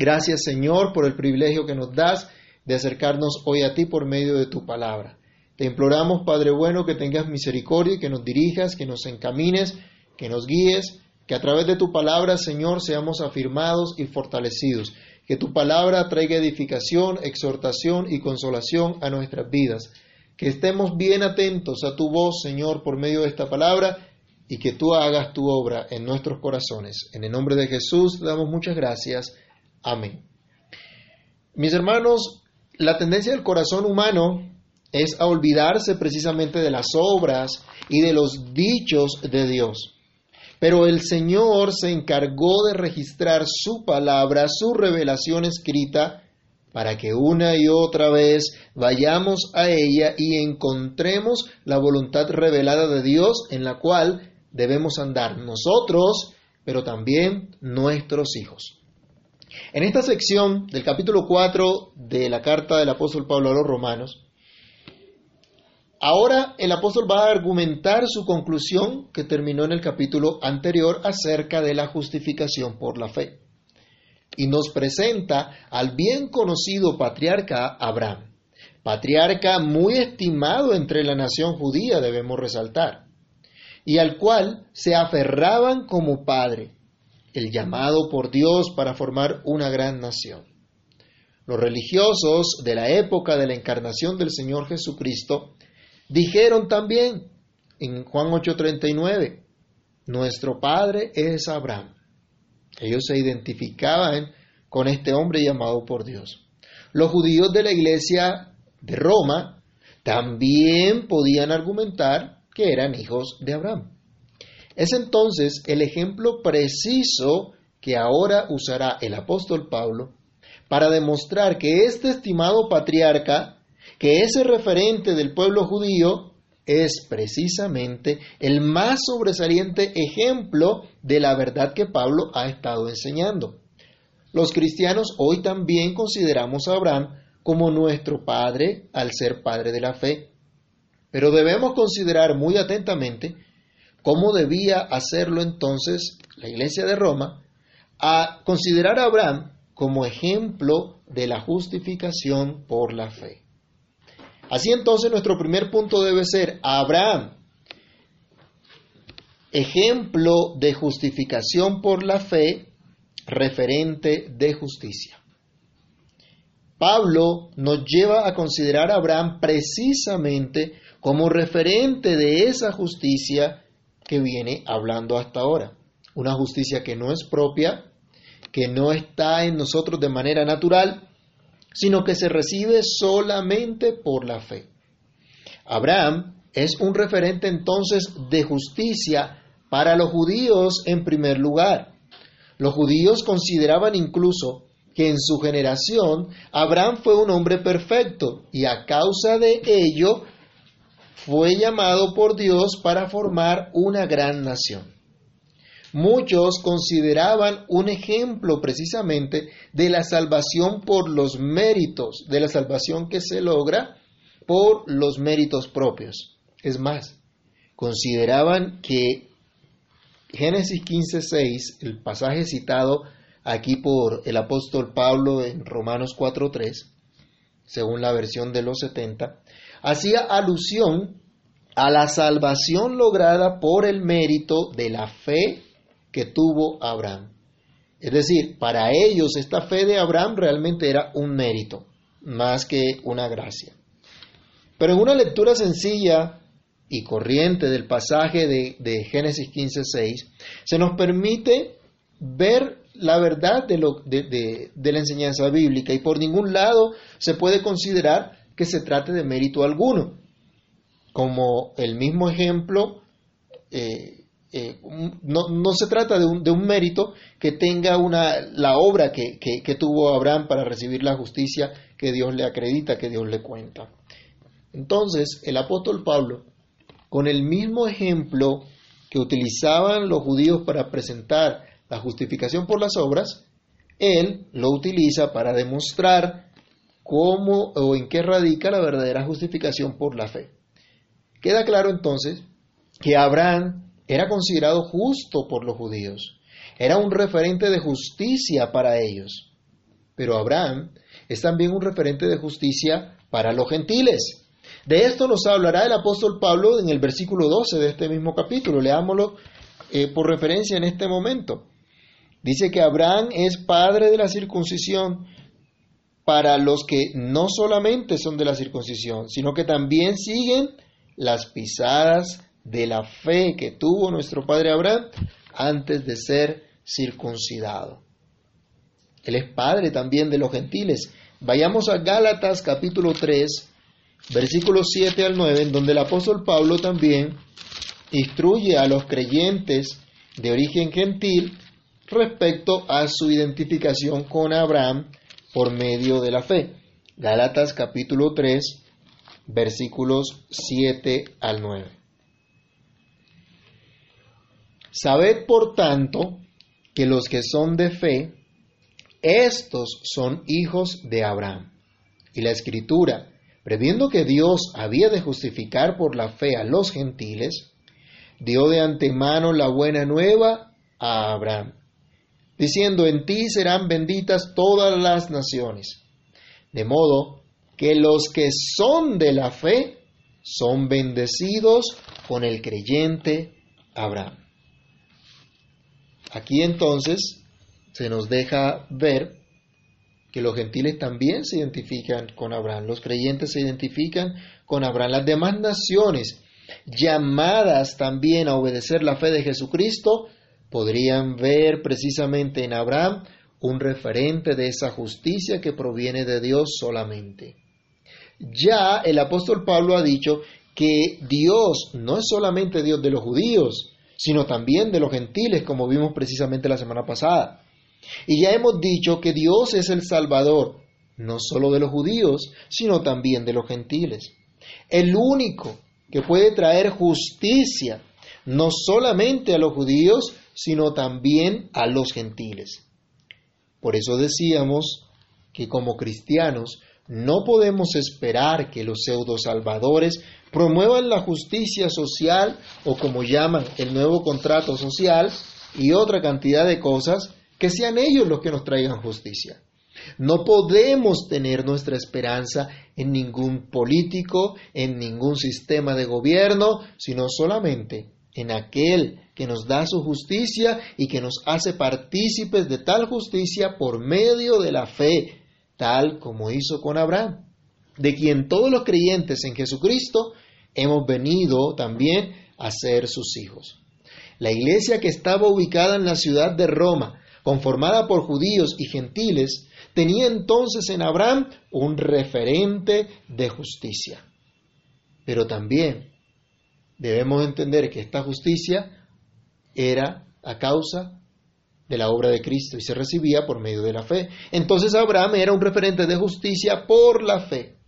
Gracias Señor por el privilegio que nos das de acercarnos hoy a ti por medio de tu palabra. Te imploramos, Padre bueno, que tengas misericordia y que nos dirijas, que nos encamines, que nos guíes, que a través de tu palabra, Señor, seamos afirmados y fortalecidos. Que tu palabra traiga edificación, exhortación y consolación a nuestras vidas. Que estemos bien atentos a tu voz, Señor, por medio de esta palabra y que tú hagas tu obra en nuestros corazones. En el nombre de Jesús te damos muchas gracias. Amén. Mis hermanos, la tendencia del corazón humano es a olvidarse precisamente de las obras y de los dichos de Dios. Pero el Señor se encargó de registrar su palabra, su revelación escrita, para que una y otra vez vayamos a ella y encontremos la voluntad revelada de Dios en la cual debemos andar nosotros, pero también nuestros hijos. En esta sección del capítulo 4 de la carta del apóstol Pablo a los romanos, ahora el apóstol va a argumentar su conclusión que terminó en el capítulo anterior acerca de la justificación por la fe. Y nos presenta al bien conocido patriarca Abraham, patriarca muy estimado entre la nación judía, debemos resaltar y al cual se aferraban como padre, el llamado por Dios para formar una gran nación. Los religiosos de la época de la encarnación del Señor Jesucristo dijeron también en Juan 8:39, nuestro padre es Abraham. Ellos se identificaban con este hombre llamado por Dios. Los judíos de la iglesia de Roma también podían argumentar que eran hijos de Abraham. Es entonces el ejemplo preciso que ahora usará el apóstol Pablo para demostrar que este estimado patriarca, que ese referente del pueblo judío, es precisamente el más sobresaliente ejemplo de la verdad que Pablo ha estado enseñando. Los cristianos hoy también consideramos a Abraham como nuestro padre al ser padre de la fe. Pero debemos considerar muy atentamente cómo debía hacerlo entonces la Iglesia de Roma a considerar a Abraham como ejemplo de la justificación por la fe. Así entonces nuestro primer punto debe ser Abraham, ejemplo de justificación por la fe, referente de justicia. Pablo nos lleva a considerar a Abraham precisamente como referente de esa justicia que viene hablando hasta ahora. Una justicia que no es propia, que no está en nosotros de manera natural, sino que se recibe solamente por la fe. Abraham es un referente entonces de justicia para los judíos en primer lugar. Los judíos consideraban incluso que en su generación Abraham fue un hombre perfecto y a causa de ello fue llamado por Dios para formar una gran nación. Muchos consideraban un ejemplo precisamente de la salvación por los méritos, de la salvación que se logra por los méritos propios. Es más, consideraban que Génesis 15:6, el pasaje citado aquí por el apóstol Pablo en Romanos 4:3, según la versión de los 70, hacía alusión a la salvación lograda por el mérito de la fe que tuvo Abraham. Es decir, para ellos esta fe de Abraham realmente era un mérito, más que una gracia. Pero en una lectura sencilla y corriente del pasaje de, de Génesis 15.6, se nos permite ver la verdad de, lo, de, la enseñanza bíblica y por ningún lado se puede considerar que se trate de mérito alguno. Como el mismo ejemplo, eh, eh, no, se trata de un, de un, mérito que tenga una, la obra que, que tuvo Abraham para recibir la justicia que Dios le acredita, que Dios le cuenta. Entonces, el apóstol Pablo, con el mismo ejemplo que utilizaban los judíos para presentar la justificación por las obras, él lo utiliza para demostrar cómo o en qué radica la verdadera justificación por la fe. Queda claro entonces que Abraham era considerado justo por los judíos, era un referente de justicia para ellos. pero Abraham es también un referente de justicia para los gentiles. De esto nos hablará el apóstol Pablo en el versículo 12 de este mismo capítulo. Leámoslo eh, por referencia en este momento. Dice que Abraham es padre de la circuncisión para los que no solamente son de la circuncisión, sino que también siguen las pisadas de la fe que tuvo nuestro padre Abraham antes de ser circuncidado. Él es padre también de los gentiles. Vayamos a Gálatas capítulo 3, versículos 7 al 9, en donde el apóstol Pablo también instruye a los creyentes de origen gentil respecto a su identificación con Abraham por medio de la fe. Gálatas capítulo 3, versículos 7 al 9. Sabed por tanto que los que son de fe, estos son hijos de Abraham. Y la escritura, previendo que Dios había de justificar por la fe a los gentiles, dio de antemano la buena nueva a Abraham, diciendo, en ti serán benditas todas las naciones. De modo que los que son de la fe son bendecidos con el creyente Abraham. Aquí entonces se nos deja ver que los gentiles también se identifican con Abraham, los creyentes se identifican con Abraham, las demás naciones llamadas también a obedecer la fe de Jesucristo podrían ver precisamente en Abraham un referente de esa justicia que proviene de Dios solamente. Ya el apóstol Pablo ha dicho que Dios no es solamente Dios de los judíos, sino también de los gentiles, como vimos precisamente la semana pasada. Y ya hemos dicho que Dios es el Salvador, no solo de los judíos, sino también de los gentiles. El único que puede traer justicia, no solamente a los judíos, sino también a los gentiles. Por eso decíamos que como cristianos no podemos esperar que los pseudo salvadores promuevan la justicia social o como llaman el nuevo contrato social y otra cantidad de cosas que sean ellos los que nos traigan justicia. No podemos tener nuestra esperanza en ningún político, en ningún sistema de gobierno, sino solamente en aquel que nos da su justicia y que nos hace partícipes de tal justicia por medio de la fe, tal como hizo con Abraham, de quien todos los creyentes en Jesucristo hemos venido también a ser sus hijos. La iglesia que estaba ubicada en la ciudad de Roma, conformada por judíos y gentiles, tenía entonces en Abraham un referente de justicia. Pero también debemos entender que esta justicia era a causa de la obra de Cristo y se recibía por medio de la fe. Entonces Abraham era un referente de justicia por la fe.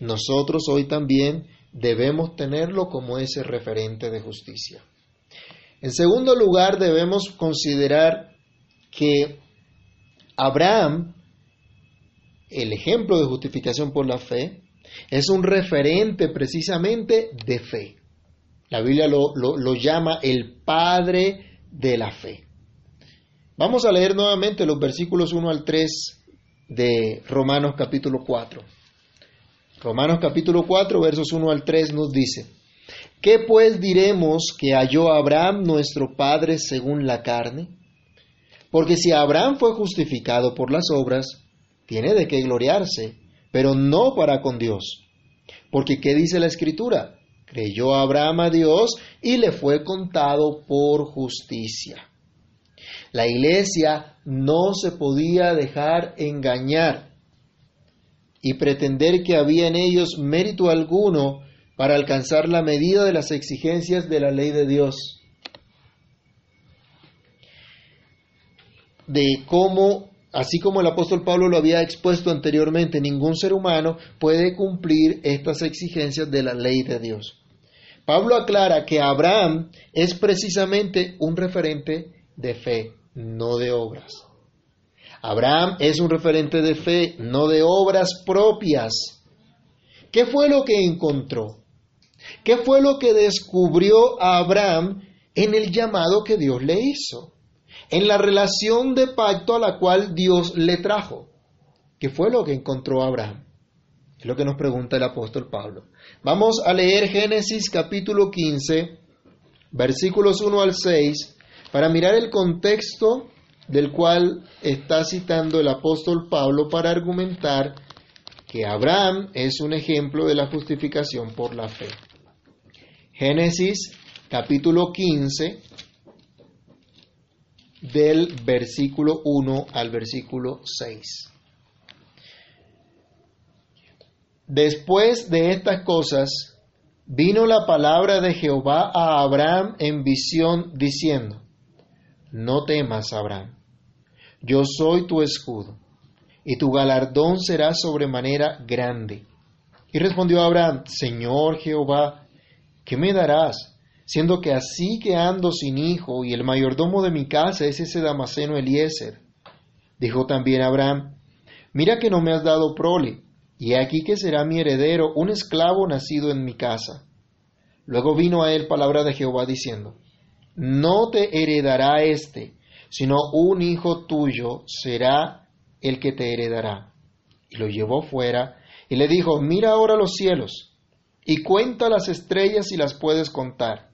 Nosotros hoy también debemos tenerlo como ese referente de justicia. En segundo lugar, debemos considerar que Abraham, el ejemplo de justificación por la fe, es un referente precisamente de fe. La Biblia lo, lo, llama el Padre de la fe. Vamos a leer nuevamente los versículos 1 al 3 de Romanos capítulo 4. Romanos capítulo 4, versos 1 al 3 nos dice, ¿qué pues diremos que halló Abraham nuestro Padre según la carne? Porque si Abraham fue justificado por las obras, tiene de qué gloriarse, pero no para con Dios. Porque ¿qué dice la Escritura? Creyó Abraham a Dios y le fue contado por justicia. La iglesia no se podía dejar engañar y pretender que había en ellos mérito alguno para alcanzar la medida de las exigencias de la ley de Dios. De cómo, así como el apóstol Pablo lo había expuesto anteriormente, ningún ser humano puede cumplir estas exigencias de la ley de Dios. Pablo aclara que Abraham es precisamente un referente de fe, no de obras. Abraham es un referente de fe, no de obras propias. ¿Qué fue lo que encontró? ¿Qué fue lo que descubrió Abraham en el llamado que Dios le hizo? En la relación de pacto a la cual Dios le trajo. ¿Qué fue lo que encontró Abraham? Es lo que nos pregunta el apóstol Pablo. Vamos a leer Génesis capítulo 15, versículos 1 al 6, para mirar el contexto del cual está citando el apóstol Pablo para argumentar que Abraham es un ejemplo de la justificación por la fe. Génesis capítulo 15, del versículo 1 al versículo 6. Después de estas cosas, vino la palabra de Jehová a Abraham en visión, diciendo, No temas, Abraham, yo soy tu escudo, y tu galardón será sobremanera grande. Y respondió Abraham, Señor Jehová, ¿qué me darás? Siendo que así que ando sin hijo, y el mayordomo de mi casa es ese Damaseno Eliezer. Dijo también Abraham, Mira que no me has dado prole, y aquí que será mi heredero, un esclavo nacido en mi casa. Luego vino a él palabra de Jehová diciendo, No te heredará éste, sino un hijo tuyo será el que te heredará. Y lo llevó fuera y le dijo, mira ahora los cielos y cuenta las estrellas si las puedes contar.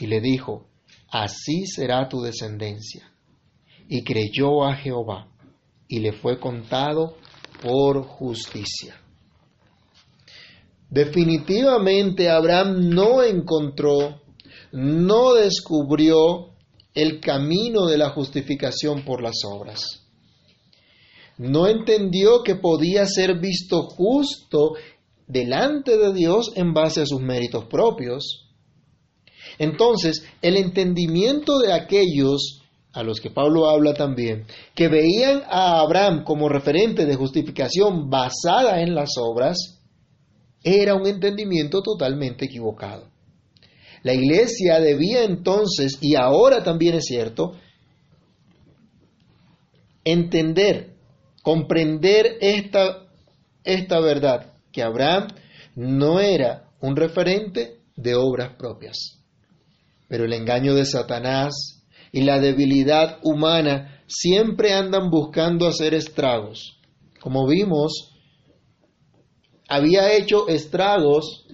Y le dijo, así será tu descendencia. Y creyó a Jehová y le fue contado por justicia. Definitivamente Abraham no encontró, no descubrió el camino de la justificación por las obras. No entendió que podía ser visto justo delante de Dios en base a sus méritos propios. Entonces, el entendimiento de aquellos a los que Pablo habla también, que veían a Abraham como referente de justificación basada en las obras, era un entendimiento totalmente equivocado. La iglesia debía entonces, y ahora también es cierto, entender, comprender esta, esta verdad, que Abraham no era un referente de obras propias. Pero el engaño de Satanás y la debilidad humana siempre andan buscando hacer estragos. Como vimos, había hecho estragos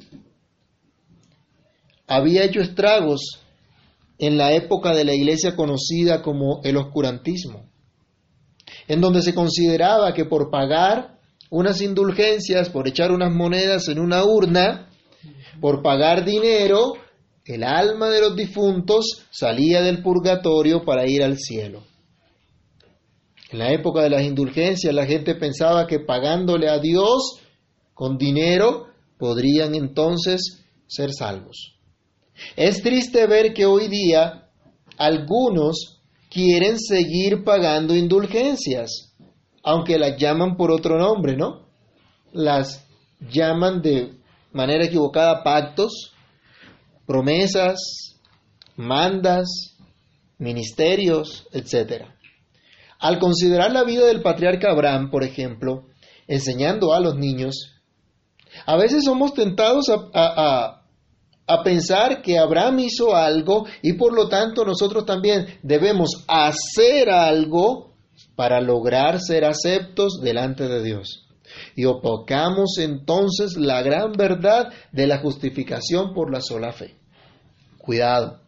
había hecho estragos en la época de la iglesia conocida como el oscurantismo, en donde se consideraba que por pagar unas indulgencias, por echar unas monedas en una urna, por pagar dinero, el alma de los difuntos salía del purgatorio para ir al cielo. En la época de las indulgencias la gente pensaba que pagándole a Dios con dinero podrían entonces ser salvos. Es triste ver que hoy día algunos quieren seguir pagando indulgencias, aunque las llaman por otro nombre, ¿no? Las llaman de manera equivocada pactos, promesas, mandas, ministerios, etc. Al considerar la vida del patriarca Abraham, por ejemplo, enseñando a los niños, a veces somos tentados a, a pensar que Abraham hizo algo y por lo tanto nosotros también debemos hacer algo para lograr ser aceptos delante de Dios. Y opacamos entonces la gran verdad de la justificación por la sola fe. Cuidado,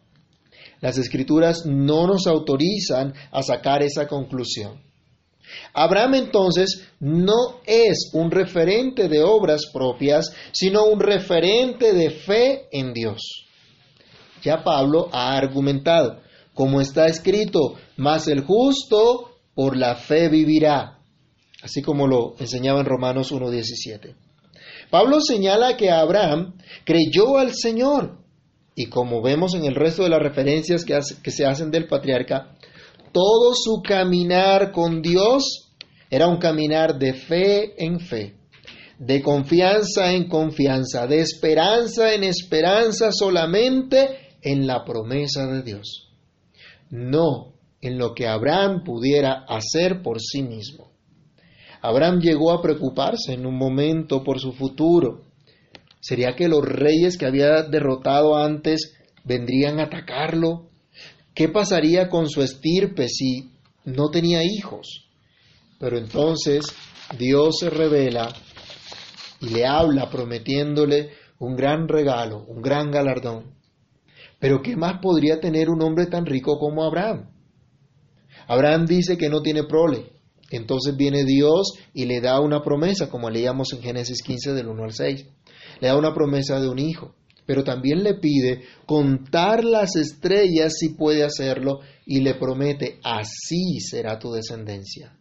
las escrituras no nos autorizan a sacar esa conclusión. Abraham entonces no es un referente de obras propias, sino un referente de fe en Dios. Ya Pablo ha argumentado, como está escrito, mas el justo por la fe vivirá, así como lo enseñaba en Romanos 1.17. Pablo señala que Abraham creyó al Señor y como vemos en el resto de las referencias que, que se hacen del patriarca, todo su caminar con Dios era un caminar de fe en fe, de confianza en confianza, de esperanza en esperanza solamente en la promesa de Dios, no en lo que Abraham pudiera hacer por sí mismo. Abraham llegó a preocuparse en un momento por su futuro. ¿Sería que los reyes que había derrotado antes vendrían a atacarlo? ¿Qué pasaría con su estirpe si no tenía hijos? Pero entonces Dios se revela y le habla prometiéndole un gran regalo, un gran galardón. Pero ¿qué más podría tener un hombre tan rico como Abraham? Abraham dice que no tiene prole. Entonces viene Dios y le da una promesa, como leíamos en Génesis 15 del 1 al 6. Le da una promesa de un hijo, pero también le pide contar las estrellas si puede hacerlo y le promete, así será tu descendencia.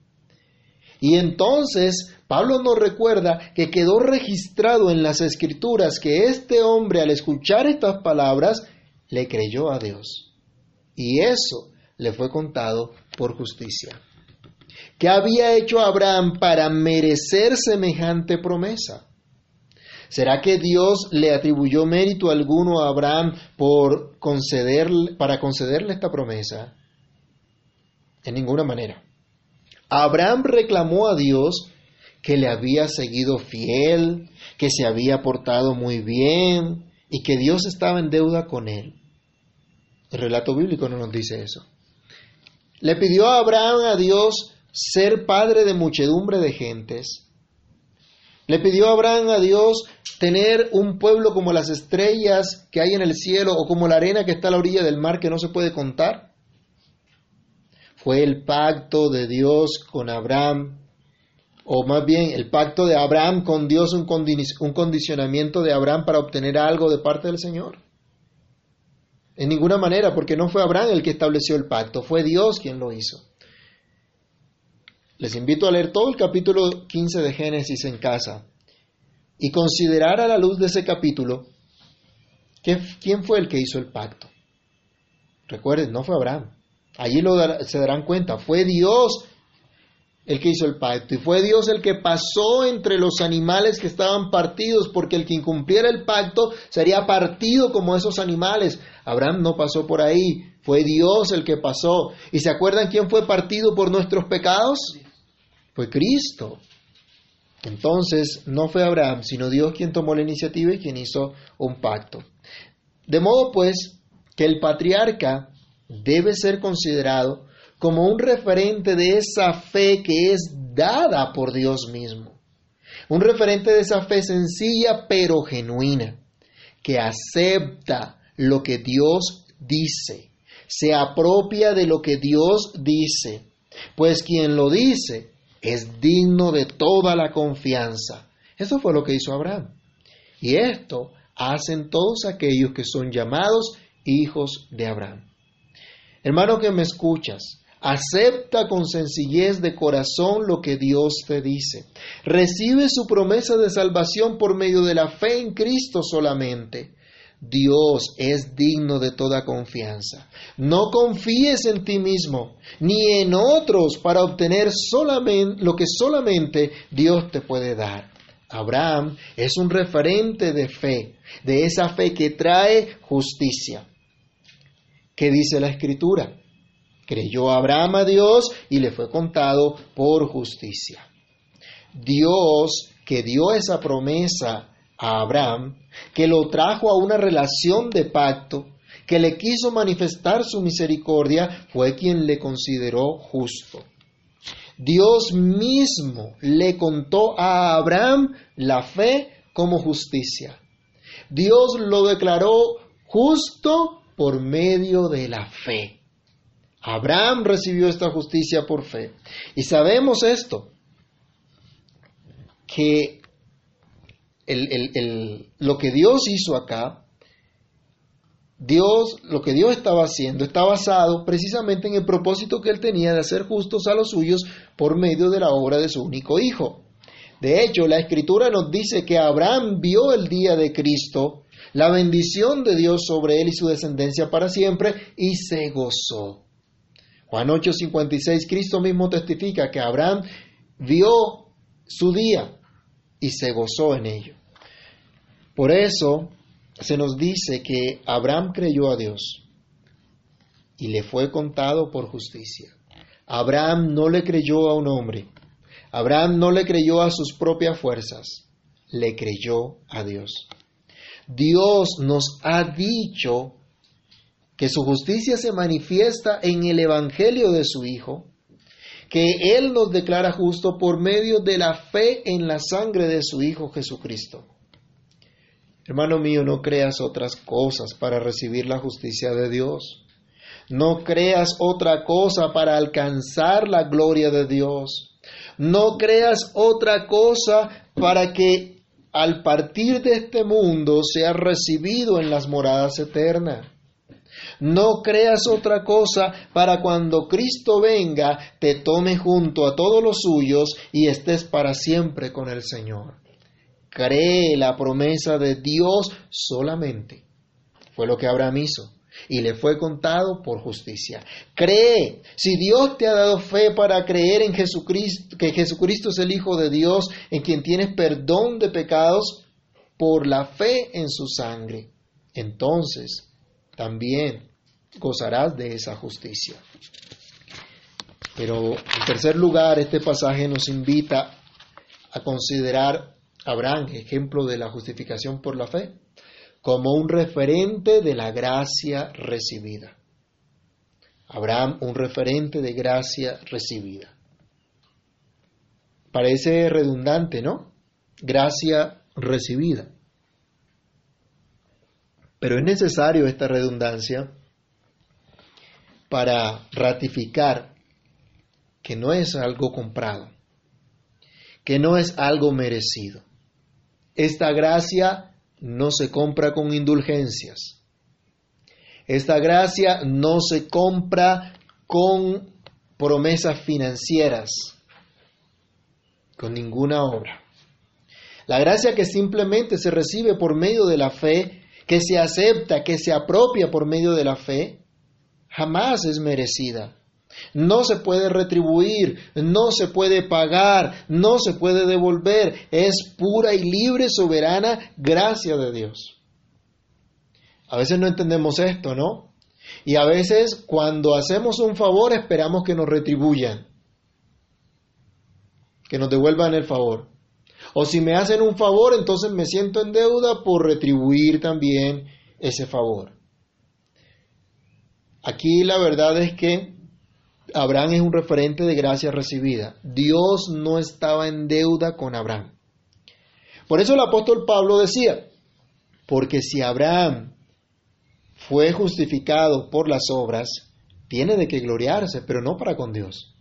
Y entonces Pablo nos recuerda que quedó registrado en las escrituras que este hombre al escuchar estas palabras le creyó a Dios. Y eso le fue contado por justicia. ¿Qué había hecho Abraham para merecer semejante promesa? ¿Será que Dios le atribuyó mérito alguno a Abraham por para concederle esta promesa? En ninguna manera. Abraham reclamó a Dios que le había seguido fiel, que se había portado muy bien y que Dios estaba en deuda con él. El relato bíblico no nos dice eso. Le pidió a Abraham a Dios ser padre de muchedumbre de gentes. Le pidió Abraham a Dios tener un pueblo como las estrellas que hay en el cielo o como la arena que está a la orilla del mar que no se puede contar. Fue el pacto de Dios con Abraham, o más bien el pacto de Abraham con Dios, un, condicionamiento de Abraham para obtener algo de parte del Señor. En ninguna manera, porque no fue Abraham el que estableció el pacto, fue Dios quien lo hizo. Les invito a leer todo el capítulo 15 de Génesis en casa y considerar a la luz de ese capítulo quién fue el que hizo el pacto. Recuerden, no fue Abraham. Allí lo se darán cuenta, fue Dios el que hizo el pacto y fue Dios el que pasó entre los animales que estaban partidos, porque el que incumpliera el pacto sería partido como esos animales. Abraham no pasó por ahí, fue Dios el que pasó. ¿Y se acuerdan quién fue partido por nuestros pecados? Fue Cristo. Entonces no fue Abraham, sino Dios quien tomó la iniciativa y quien hizo un pacto. De modo pues que el patriarca debe ser considerado como un referente de esa fe que es dada por Dios mismo. Un referente de esa fe sencilla pero genuina, que acepta lo que Dios dice, se apropia de lo que Dios dice, pues quien lo dice es digno de toda la confianza. Eso fue lo que hizo Abraham. Y esto hacen todos aquellos que son llamados hijos de Abraham. Hermano que me escuchas, acepta con sencillez de corazón lo que Dios te dice. Recibe su promesa de salvación por medio de la fe en Cristo solamente. Dios es digno de toda confianza. No confíes en ti mismo ni en otros para obtener solamente lo que solamente Dios te puede dar. Abraham es un referente de fe, de esa fe que trae justicia. ¿Qué dice la escritura? Creyó Abraham a Dios y le fue contado por justicia. Dios que dio esa promesa a Abraham, que lo trajo a una relación de pacto, que le quiso manifestar su misericordia, fue quien le consideró justo. Dios mismo le contó a Abraham la fe como justicia. Dios lo declaró justo por medio de la fe. Abraham recibió esta justicia por fe. Y sabemos esto, que lo que Dios hizo acá, Dios, lo que Dios estaba haciendo está basado precisamente en el propósito que él tenía de hacer justos a los suyos por medio de la obra de su único hijo. De hecho, la escritura nos dice que Abraham vio el día de Cristo, la bendición de Dios sobre él y su descendencia para siempre, y se gozó. Juan 8:56, Cristo mismo testifica que Abraham vio su día y se gozó en ello. Por eso se nos dice que Abraham creyó a Dios y le fue contado por justicia. Abraham no le creyó a un hombre. Abraham no le creyó a sus propias fuerzas. Le creyó a Dios. Dios nos ha dicho que su justicia se manifiesta en el Evangelio de su Hijo, que Él nos declara justo por medio de la fe en la sangre de su Hijo Jesucristo. Hermano mío, no creas otras cosas para recibir la justicia de Dios. No creas otra cosa para alcanzar la gloria de Dios. No creas otra cosa para que al partir de este mundo seas recibido en las moradas eternas. No creas otra cosa para cuando Cristo venga te tome junto a todos los suyos y estés para siempre con el Señor. Cree la promesa de Dios solamente. Fue lo que Abraham hizo y le fue contado por justicia. Cree, si Dios te ha dado fe para creer en Jesucristo, que Jesucristo es el Hijo de Dios, en quien tienes perdón de pecados por la fe en su sangre, entonces también gozarás de esa justicia. Pero en tercer lugar, este pasaje nos invita a considerar Abraham, ejemplo de la justificación por la fe, como un referente de la gracia recibida. Abraham, un referente de gracia recibida. Parece redundante, ¿no? Gracia recibida. Pero es necesario esta redundancia para ratificar que no es algo comprado, que no es algo merecido. Esta gracia no se compra con indulgencias. Esta gracia no se compra con promesas financieras, con ninguna obra. La gracia que simplemente se recibe por medio de la fe, que se acepta, que se apropia por medio de la fe, jamás es merecida. No se puede retribuir, no se puede pagar, no se puede devolver. Es pura y libre, soberana gracia de Dios. A veces no entendemos esto, ¿no? Y a veces cuando hacemos un favor esperamos que nos retribuyan, que nos devuelvan el favor. O si me hacen un favor, entonces me siento en deuda por retribuir también ese favor. Aquí la verdad es que Abraham es un referente de gracia recibida. Dios no estaba en deuda con Abraham. Por eso el apóstol Pablo decía, porque si Abraham fue justificado por las obras, tiene de qué gloriarse, pero no para con Dios.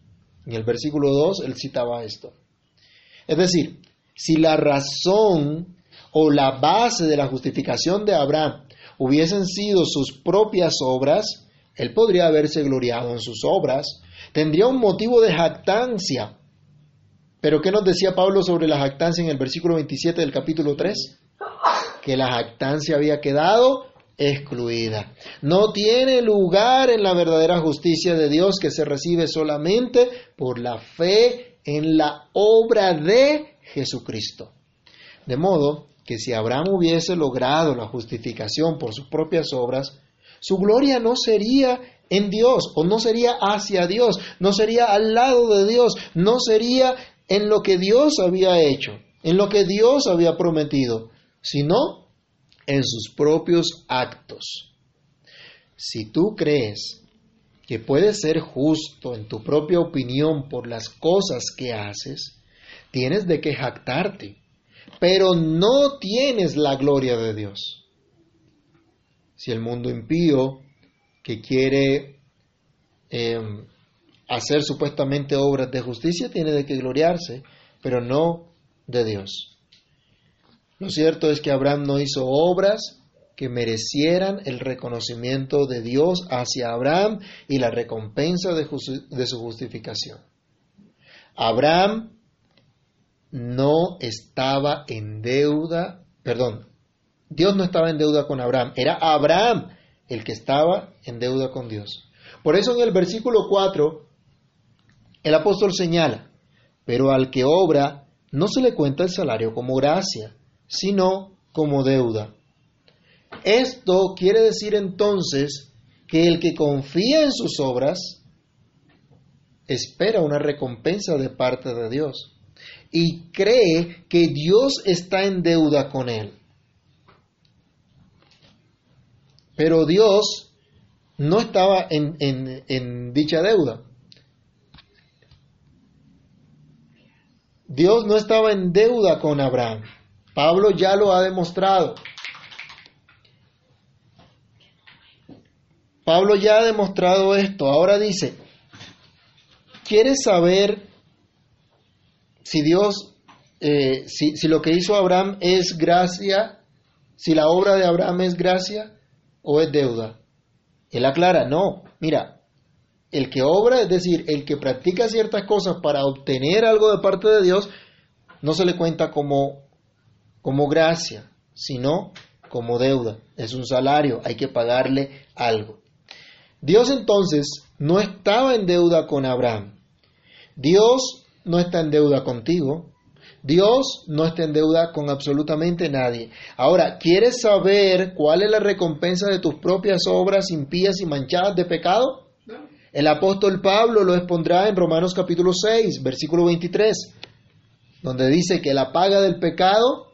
En el versículo 2 él citaba esto. Es decir, si la razón o la base de la justificación de Abraham hubiesen sido sus propias obras, él podría haberse gloriado en sus obras, tendría un motivo de jactancia. Pero ¿qué nos decía Pablo sobre la jactancia en el versículo 27 del capítulo 3? Que la jactancia había quedado excluida. No tiene lugar en la verdadera justicia de Dios que se recibe solamente por la fe en la obra de Jesucristo. De modo que si Abraham hubiese logrado la justificación por sus propias obras, su gloria no sería en Dios o no sería hacia Dios, no sería al lado de Dios, no sería en lo que Dios había hecho, en lo que Dios había prometido, sino en sus propios actos. Si tú crees que puedes ser justo en tu propia opinión por las cosas que haces, tienes de qué jactarte, pero no tienes la gloria de Dios si el mundo impío que quiere em, hacer supuestamente obras de justicia tiene de qué gloriarse, pero no de Dios. Lo cierto es que Abraham no hizo obras que merecieran el reconocimiento de Dios hacia Abraham y la recompensa de su justificación. Abraham no estaba en deuda, perdón, Dios no estaba en deuda con Abraham, era Abraham el que estaba en deuda con Dios. Por eso en el versículo 4, el apóstol señala, pero al que obra no se le cuenta el salario como gracia, sino como deuda. Esto quiere decir entonces que el que confía en sus obras espera una recompensa de parte de Dios y cree que Dios está en deuda con él. Pero Dios no estaba en, dicha deuda. Dios no estaba en deuda con Abraham. Pablo ya lo ha demostrado. Pablo ya ha demostrado esto. Ahora dice, ¿quieres saber si Dios, eh, si, si lo que hizo Abraham es gracia, si la obra de Abraham es gracia o es deuda? Él aclara, no, mira, el que obra, es decir, el que practica ciertas cosas para obtener algo de parte de Dios, no se le cuenta como, como gracia, sino como deuda. Es un salario, hay que pagarle algo. Dios entonces no estaba en deuda con Abraham. Dios no está en deuda contigo. Dios no está en deuda con absolutamente nadie. Ahora, ¿quieres saber cuál es la recompensa de tus propias obras impías y manchadas de pecado? El apóstol Pablo lo expondrá en Romanos capítulo 6, versículo 23, donde dice que la paga del pecado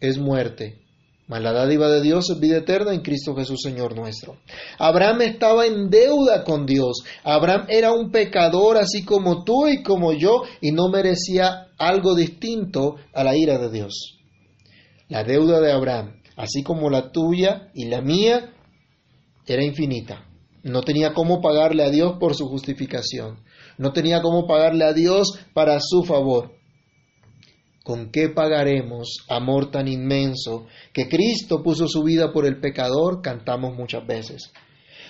es muerte, mas la dádiva de Dios es vida eterna en Cristo Jesús Señor nuestro. Abraham estaba en deuda con Dios. Abraham era un pecador así como tú y como yo y no merecía algo distinto a la ira de Dios. La deuda de Abraham, así como la tuya y la mía, era infinita. No tenía cómo pagarle a Dios por su justificación. No tenía cómo pagarle a Dios para su favor. ¿Con qué pagaremos amor tan inmenso que Cristo puso su vida por el pecador? Cantamos muchas veces.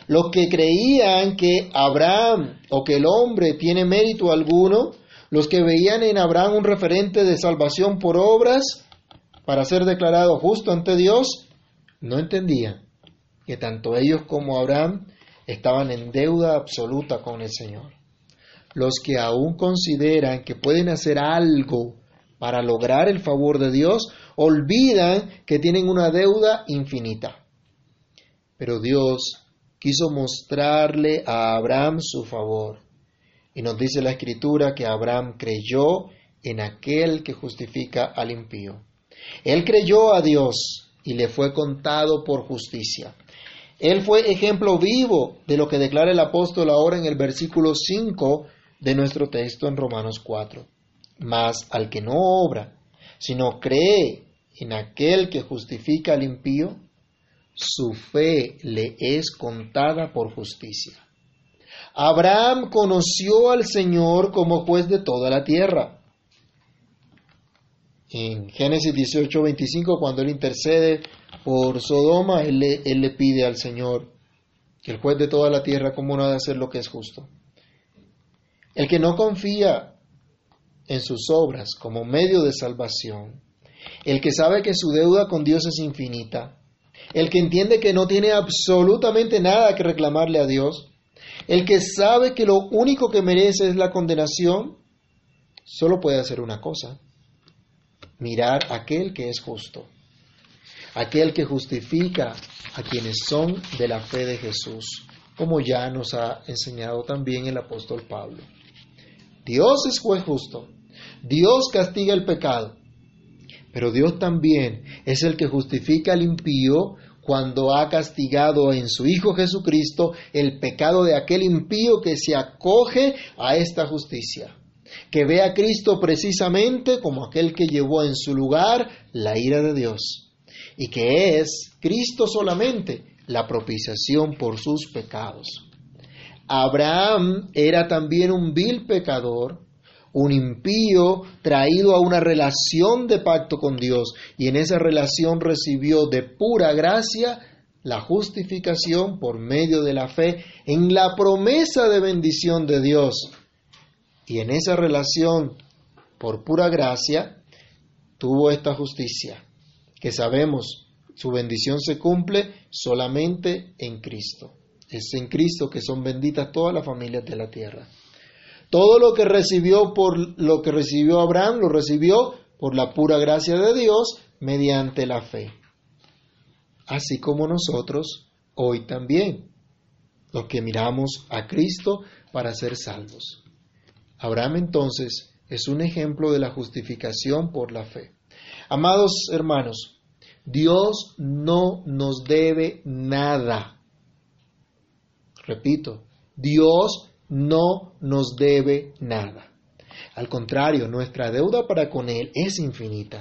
Los que creían que Abraham o que el hombre tiene mérito alguno, los que veían en Abraham un referente de salvación por obras para ser declarado justo ante Dios, no entendían que tanto ellos como Abraham estaban en deuda absoluta con el Señor. Los que aún consideran que pueden hacer algo para lograr el favor de Dios, olvidan que tienen una deuda infinita. Pero Dios quiso mostrarle a Abraham su favor. Y nos dice la escritura que Abraham creyó en aquel que justifica al impío. Él creyó a Dios y le fue contado por justicia. Él fue ejemplo vivo de lo que declara el apóstol ahora en el versículo 5 de nuestro texto en Romanos 4. Mas al que no obra, sino cree en aquel que justifica al impío, su fe le es contada por justicia. Abraham conoció al Señor como juez de toda la tierra. En Génesis 18, 25, cuando él intercede por Sodoma, él le, pide al Señor, que el juez de toda la tierra, cómo no ha de hacer lo que es justo. El que no confía en sus obras como medio de salvación, el que sabe que su deuda con Dios es infinita, el que entiende que no tiene absolutamente nada que reclamarle a Dios, el que sabe que lo único que merece es la condenación, solo puede hacer una cosa, mirar a aquel que es justo, aquel que justifica a quienes son de la fe de Jesús, como ya nos ha enseñado también el apóstol Pablo. Dios es justo, Dios castiga el pecado, pero Dios también es el que justifica al impío cuando ha castigado en su Hijo Jesucristo el pecado de aquel impío que se acoge a esta justicia, que ve a Cristo precisamente como aquel que llevó en su lugar la ira de Dios, y que es Cristo solamente la propiciación por sus pecados. Abraham era también un vil pecador, un impío traído a una relación de pacto con Dios y en esa relación recibió de pura gracia la justificación por medio de la fe en la promesa de bendición de Dios. Y en esa relación por pura gracia tuvo esta justicia, que sabemos su bendición se cumple solamente en Cristo. Es en Cristo que son benditas todas las familias de la tierra. Todo lo que recibió por lo que recibió Abraham lo recibió por la pura gracia de Dios mediante la fe. Así como nosotros hoy también, los que miramos a Cristo para ser salvos. Abraham entonces es un ejemplo de la justificación por la fe. Amados hermanos, Dios no nos debe nada. Repito, Dios no nos debe nada. Al contrario, nuestra deuda para con Él es infinita.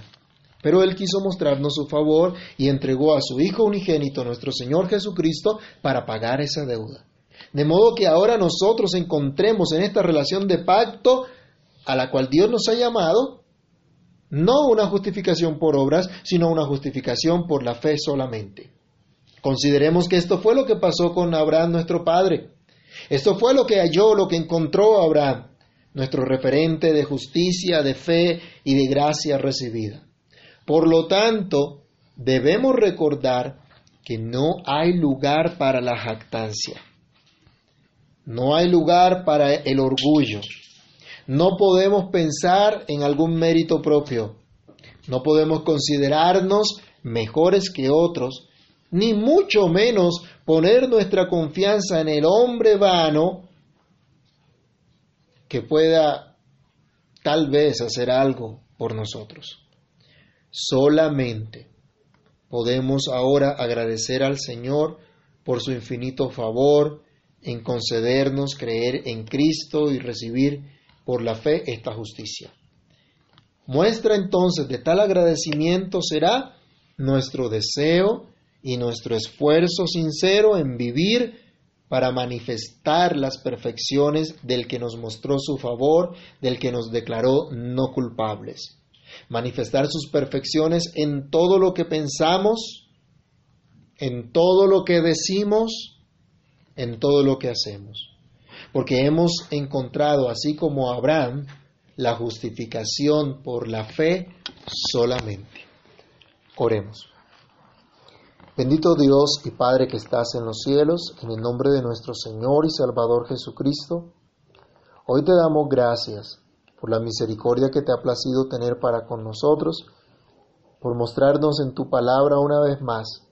Pero Él quiso mostrarnos su favor y entregó a su Hijo unigénito, nuestro Señor Jesucristo, para pagar esa deuda. De modo que ahora nosotros encontremos en esta relación de pacto a la cual Dios nos ha llamado, no una justificación por obras, sino una justificación por la fe solamente. Consideremos que esto fue lo que pasó con Abraham, nuestro padre. Esto fue lo que halló, lo que encontró Abraham, nuestro referente de justicia, de fe y de gracia recibida. Por lo tanto, debemos recordar que no hay lugar para la jactancia. No hay lugar para el orgullo. No podemos pensar en algún mérito propio. No podemos considerarnos mejores que otros, ni mucho menos poner nuestra confianza en el hombre vano que pueda tal vez hacer algo por nosotros. Solamente podemos ahora agradecer al Señor por su infinito favor en concedernos creer en Cristo y recibir por la fe esta justicia. Muestra entonces de tal agradecimiento será nuestro deseo y nuestro esfuerzo sincero en vivir para manifestar las perfecciones del que nos mostró su favor, del que nos declaró no culpables. Manifestar sus perfecciones en todo lo que pensamos, en todo lo que decimos, en todo lo que hacemos. Porque hemos encontrado, así como Abraham, la justificación por la fe solamente. Oremos. Bendito Dios y Padre que estás en los cielos, en el nombre de nuestro Señor y Salvador Jesucristo, hoy te damos gracias por la misericordia que te ha placido tener para con nosotros, por mostrarnos en tu palabra una vez más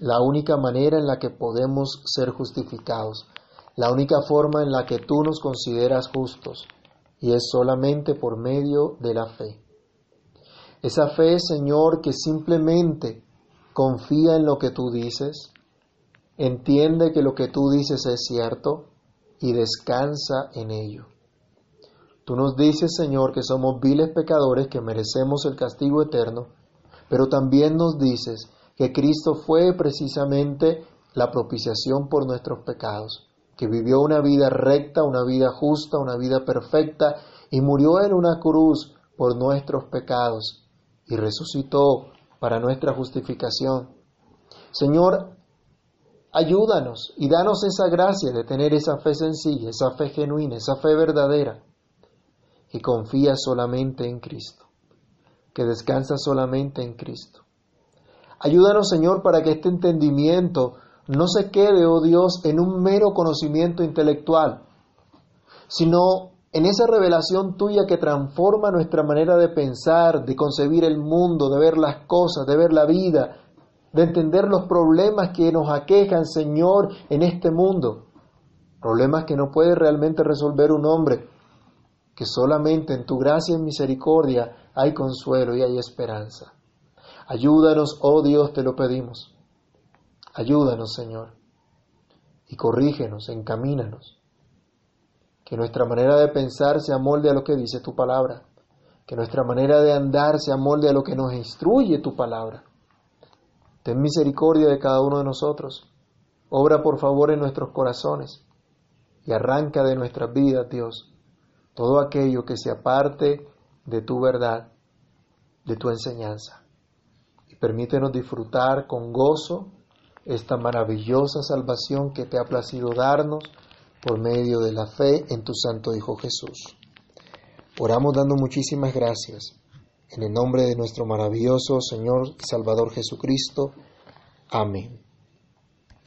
la única manera en la que podemos ser justificados, la única forma en la que tú nos consideras justos, y es solamente por medio de la fe. Esa fe, Señor, que simplemente confía en lo que tú dices, entiende que lo que tú dices es cierto y descansa en ello. Tú nos dices, Señor, que somos viles pecadores que merecemos el castigo eterno, pero también nos dices que Cristo fue precisamente la propiciación por nuestros pecados, que vivió una vida recta, una vida justa, una vida perfecta, y murió en una cruz por nuestros pecados, y resucitó para nuestra justificación. Señor, ayúdanos y danos esa gracia de tener esa fe sencilla, esa fe genuina, esa fe verdadera, que confía solamente en Cristo, que descansa solamente en Cristo. Ayúdanos, Señor, para que este entendimiento no se quede, oh Dios, en un mero conocimiento intelectual, sino en esa revelación tuya que transforma nuestra manera de pensar, de concebir el mundo, de ver las cosas, de ver la vida, de entender los problemas que nos aquejan, Señor, en este mundo. Problemas que no puede realmente resolver un hombre, que solamente en tu gracia y misericordia hay consuelo y hay esperanza. Ayúdanos, oh Dios, te lo pedimos. Ayúdanos, Señor, y corrígenos, encamínanos que nuestra manera de pensar se amolde a lo que dice tu palabra, que nuestra manera de andar se amolde a lo que nos instruye tu palabra. Ten misericordia de cada uno de nosotros. Obra por favor en nuestros corazones y arranca de nuestras vidas, Dios, todo aquello que se aparte de tu verdad, de tu enseñanza. Y permítenos disfrutar con gozo esta maravillosa salvación que te ha placido darnos por medio de la fe en tu Santo Hijo Jesús. Oramos dando muchísimas gracias. En el nombre de nuestro maravilloso Señor y Salvador Jesucristo. Amén.